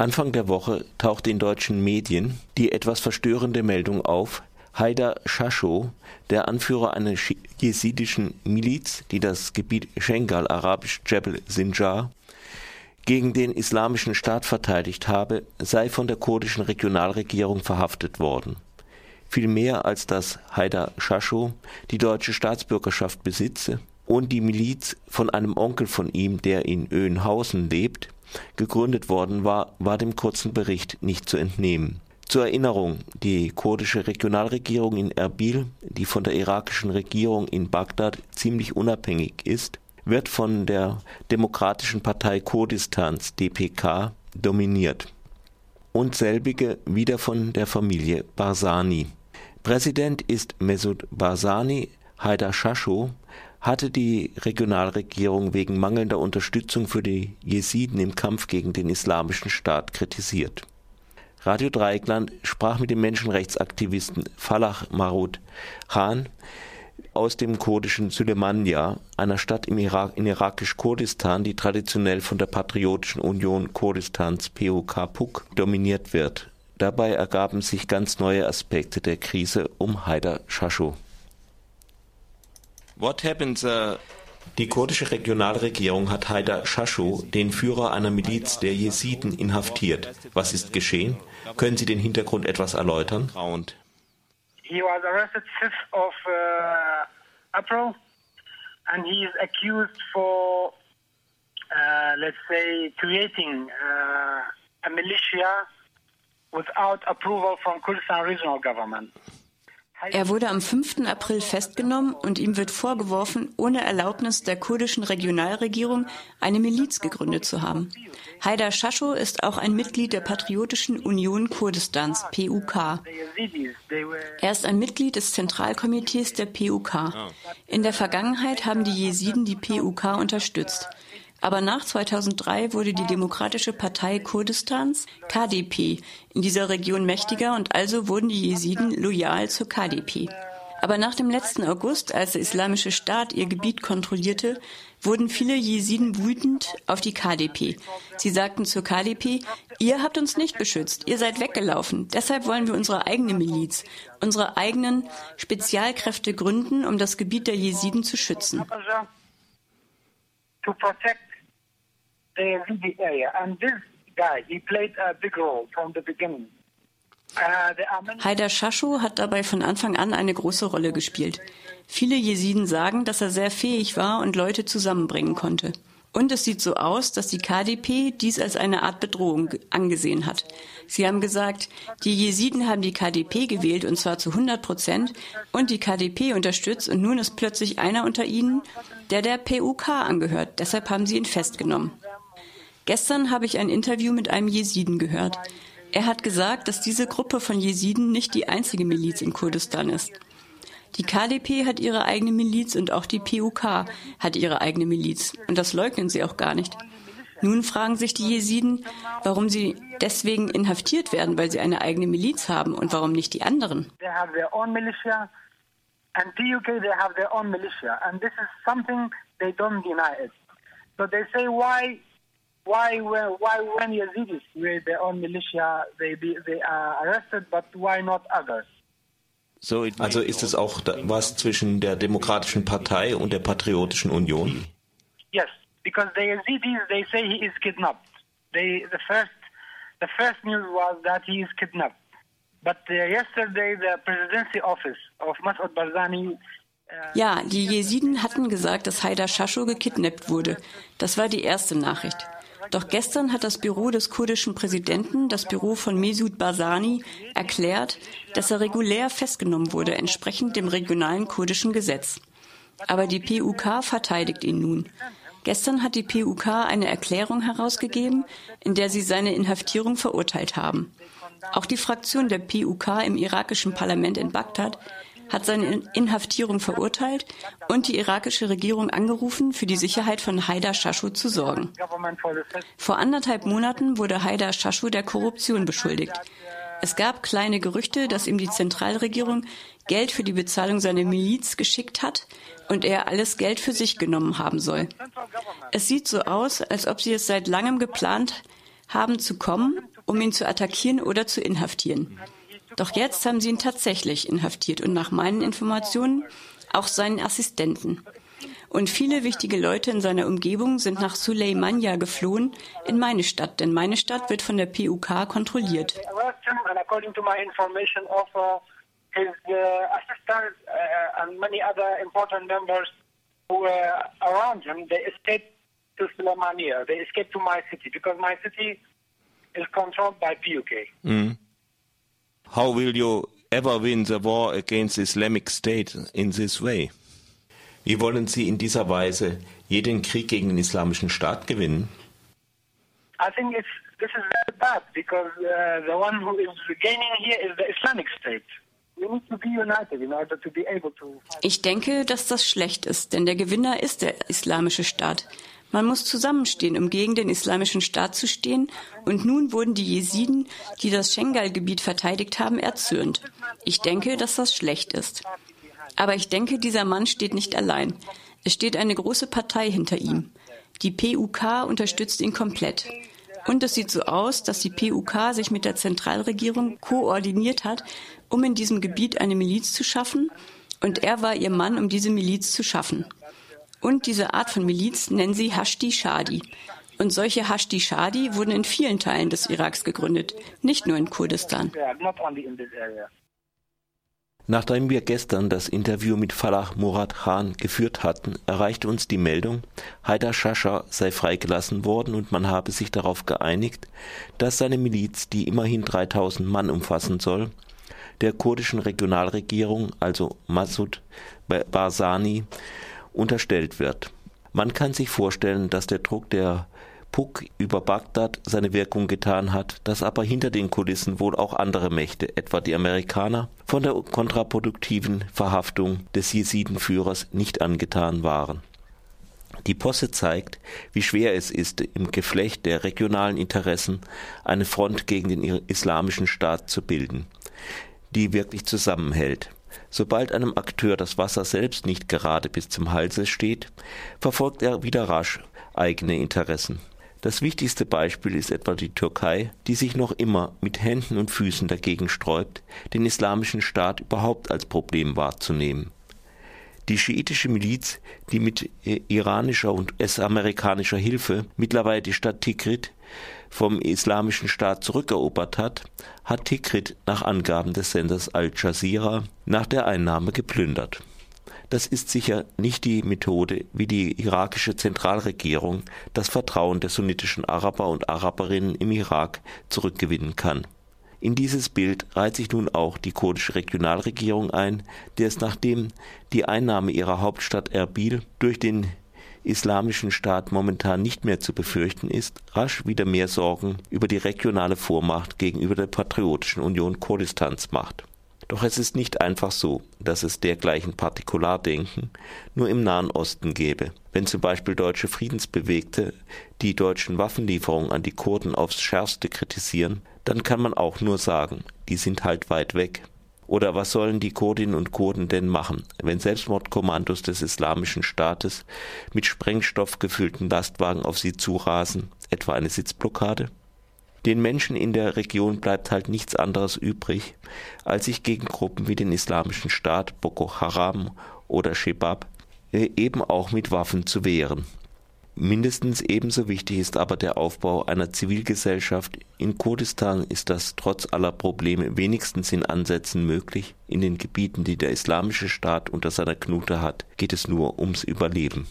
Anfang der Woche tauchte in deutschen Medien die etwas verstörende Meldung auf, Haidar Shasho, der Anführer einer jesidischen Miliz, die das Gebiet Schengal, arabisch Jebel Sinjar, gegen den Islamischen Staat verteidigt habe, sei von der kurdischen Regionalregierung verhaftet worden. Viel mehr als dass Haidar Shasho die deutsche Staatsbürgerschaft besitze und die Miliz von einem Onkel von ihm, der in Öhnhausen lebt, gegründet worden war, war dem kurzen Bericht nicht zu entnehmen. Zur Erinnerung, die kurdische Regionalregierung in Erbil, die von der irakischen Regierung in Bagdad ziemlich unabhängig ist, wird von der Demokratischen Partei Kurdistans DPK dominiert und selbige wieder von der Familie Barzani. Präsident ist Mesud Barzani, Haidar Shasho hatte die Regionalregierung wegen mangelnder Unterstützung für die Jesiden im Kampf gegen den Islamischen Staat kritisiert Radio Dreieckland sprach mit dem Menschenrechtsaktivisten Falach Marud Khan aus dem kurdischen Sülemania, einer Stadt im Irak, in irakisch-Kurdistan, die traditionell von der Patriotischen Union Kurdistans PUK dominiert wird. Dabei ergaben sich ganz neue Aspekte der Krise um Haidar Shasho. What happens uh, die kurdische Regionalregierung hat Haidar Shashu, den Führer einer Miliz der Jesiden, inhaftiert. Was ist geschehen? Können Sie den Hintergrund etwas erläutern? He was arrested 5th of uh, April and he is accused for uh, let's say creating uh, a militia without approval from Kurdistan regional government. Er wurde am 5. April festgenommen und ihm wird vorgeworfen, ohne Erlaubnis der kurdischen Regionalregierung eine Miliz gegründet zu haben. Haidar Shasho ist auch ein Mitglied der Patriotischen Union Kurdistans, PUK. Er ist ein Mitglied des Zentralkomitees der PUK. In der Vergangenheit haben die Jesiden die PUK unterstützt. Aber nach 2003 wurde die Demokratische Partei Kurdistans, KDP, in dieser Region mächtiger und also wurden die Jesiden loyal zur KDP. Aber nach dem letzten August, als der Islamische Staat ihr Gebiet kontrollierte, wurden viele Jesiden wütend auf die KDP. Sie sagten zur KDP, ihr habt uns nicht beschützt, ihr seid weggelaufen, deshalb wollen wir unsere eigene Miliz, unsere eigenen Spezialkräfte gründen, um das Gebiet der Jesiden zu schützen. To protect the Yazidi area. And this guy, he played a big role from the beginning. Uh, Haidar Shashu hat dabei von Anfang an eine große Rolle gespielt. Viele Jesiden sagen, dass er sehr fähig war und Leute zusammenbringen konnte. Und es sieht so aus, dass die KDP dies als eine Art Bedrohung angesehen hat. Sie haben gesagt, die Jesiden haben die KDP gewählt und zwar zu 100 Prozent und die KDP unterstützt und nun ist plötzlich einer unter ihnen, der der PUK angehört. Deshalb haben sie ihn festgenommen. Gestern habe ich ein Interview mit einem Jesiden gehört. Er hat gesagt, dass diese Gruppe von Jesiden nicht die einzige Miliz in Kurdistan ist. Die KDP hat ihre eigene Miliz und auch die PUK hat ihre eigene Miliz. Und das leugnen sie auch gar nicht. Nun fragen sich die Jesiden, warum sie deswegen inhaftiert werden, weil sie eine eigene Miliz haben und warum nicht die anderen. And PUK, they have their own militia, and this is something they don't deny it. So they say, why why why when Yazidis with their own militia they be, they are arrested, but why not others? Also ist es auch was zwischen der Demokratischen Partei und der Patriotischen Union? Yes, because the Yazidis they say he is kidnapped. They the first the first news was that he is kidnapped. But uh, yesterday the presidency office of Mas'ud Barzani uh, ja, die Jesiden hatten gesagt, dass Haidar Shasho gekidnappt wurde. Das war die erste Nachricht. Doch gestern hat das Büro des kurdischen Präsidenten, das Büro von Mesut Barzani, erklärt, dass er regulär festgenommen wurde, entsprechend dem regionalen kurdischen Gesetz. Aber die PUK verteidigt ihn nun. Gestern hat die PUK eine Erklärung herausgegeben, in der sie seine Inhaftierung verurteilt haben. Auch die Fraktion der PUK im irakischen Parlament in Bagdad hat seine Inhaftierung verurteilt und die irakische Regierung angerufen, für die Sicherheit von Haidar Shashu zu sorgen. Vor anderthalb Monaten wurde Haidar Shashu der Korruption beschuldigt. Es gab kleine Gerüchte, dass ihm die Zentralregierung Geld für die Bezahlung seiner Miliz geschickt hat und er alles Geld für sich genommen haben soll. Es sieht so aus, als ob sie es seit langem geplant haben zu kommen, um ihn zu attackieren oder zu inhaftieren. Doch jetzt haben sie ihn tatsächlich inhaftiert und nach meinen Informationen auch seinen Assistenten. Und viele wichtige Leute in seiner Umgebung sind nach Suleimania geflohen, in meine Stadt, denn meine Stadt wird von der PUK kontrolliert. his How will you ever win the war against Islamic State in this way? Wie wollen Sie in dieser Weise jeden Krieg gegen den Islamischen Staat gewinnen? I think it's, this is very bad because uh, the one who is gaining here is the Islamic State. Ich denke, dass das schlecht ist, denn der Gewinner ist der islamische Staat. Man muss zusammenstehen, um gegen den islamischen Staat zu stehen. Und nun wurden die Jesiden, die das Schengal-Gebiet verteidigt haben, erzürnt. Ich denke, dass das schlecht ist. Aber ich denke, dieser Mann steht nicht allein. Es steht eine große Partei hinter ihm. Die PUK unterstützt ihn komplett. Und es sieht so aus, dass die PUK sich mit der Zentralregierung koordiniert hat, um in diesem Gebiet eine Miliz zu schaffen. Und er war ihr Mann, um diese Miliz zu schaffen. Und diese Art von Miliz nennen sie Hashdi Shadi. Und solche Hashdi Shadi wurden in vielen Teilen des Iraks gegründet, nicht nur in Kurdistan. Nachdem wir gestern das Interview mit Falah Murad Khan geführt hatten, erreichte uns die Meldung, Haidar Shasha sei freigelassen worden und man habe sich darauf geeinigt, dass seine Miliz, die immerhin 3000 Mann umfassen soll, der kurdischen Regionalregierung, also Massoud Barzani, unterstellt wird. Man kann sich vorstellen, dass der Druck der Puck über Bagdad seine Wirkung getan hat, dass aber hinter den Kulissen wohl auch andere Mächte, etwa die Amerikaner, von der kontraproduktiven Verhaftung des Jesidenführers nicht angetan waren. Die Posse zeigt, wie schwer es ist, im Geflecht der regionalen Interessen eine Front gegen den islamischen Staat zu bilden, die wirklich zusammenhält. Sobald einem Akteur das Wasser selbst nicht gerade bis zum Halse steht, verfolgt er wieder rasch eigene Interessen. Das wichtigste Beispiel ist etwa die Türkei, die sich noch immer mit Händen und Füßen dagegen sträubt, den Islamischen Staat überhaupt als Problem wahrzunehmen. Die schiitische Miliz, die mit iranischer und US-amerikanischer Hilfe mittlerweile die Stadt Tikrit vom Islamischen Staat zurückerobert hat, hat Tikrit nach Angaben des Senders Al Jazeera nach der Einnahme geplündert. Das ist sicher nicht die Methode, wie die irakische Zentralregierung das Vertrauen der sunnitischen Araber und Araberinnen im Irak zurückgewinnen kann. In dieses Bild reiht sich nun auch die kurdische Regionalregierung ein, der es nachdem die Einnahme ihrer Hauptstadt Erbil durch den Islamischen Staat momentan nicht mehr zu befürchten ist, rasch wieder mehr Sorgen über die regionale Vormacht gegenüber der Patriotischen Union Kurdistans macht. Doch es ist nicht einfach so, dass es dergleichen Partikulardenken nur im Nahen Osten gäbe. Wenn zum Beispiel deutsche Friedensbewegte die deutschen Waffenlieferungen an die Kurden aufs schärfste kritisieren, dann kann man auch nur sagen, die sind halt weit weg. Oder was sollen die Kurdinnen und Kurden denn machen, wenn Selbstmordkommandos des Islamischen Staates mit Sprengstoff gefüllten Lastwagen auf sie zurasen, etwa eine Sitzblockade? Den Menschen in der Region bleibt halt nichts anderes übrig, als sich gegen Gruppen wie den Islamischen Staat, Boko Haram oder Shebab äh, eben auch mit Waffen zu wehren. Mindestens ebenso wichtig ist aber der Aufbau einer Zivilgesellschaft. In Kurdistan ist das trotz aller Probleme wenigstens in Ansätzen möglich. In den Gebieten, die der Islamische Staat unter seiner Knute hat, geht es nur ums Überleben.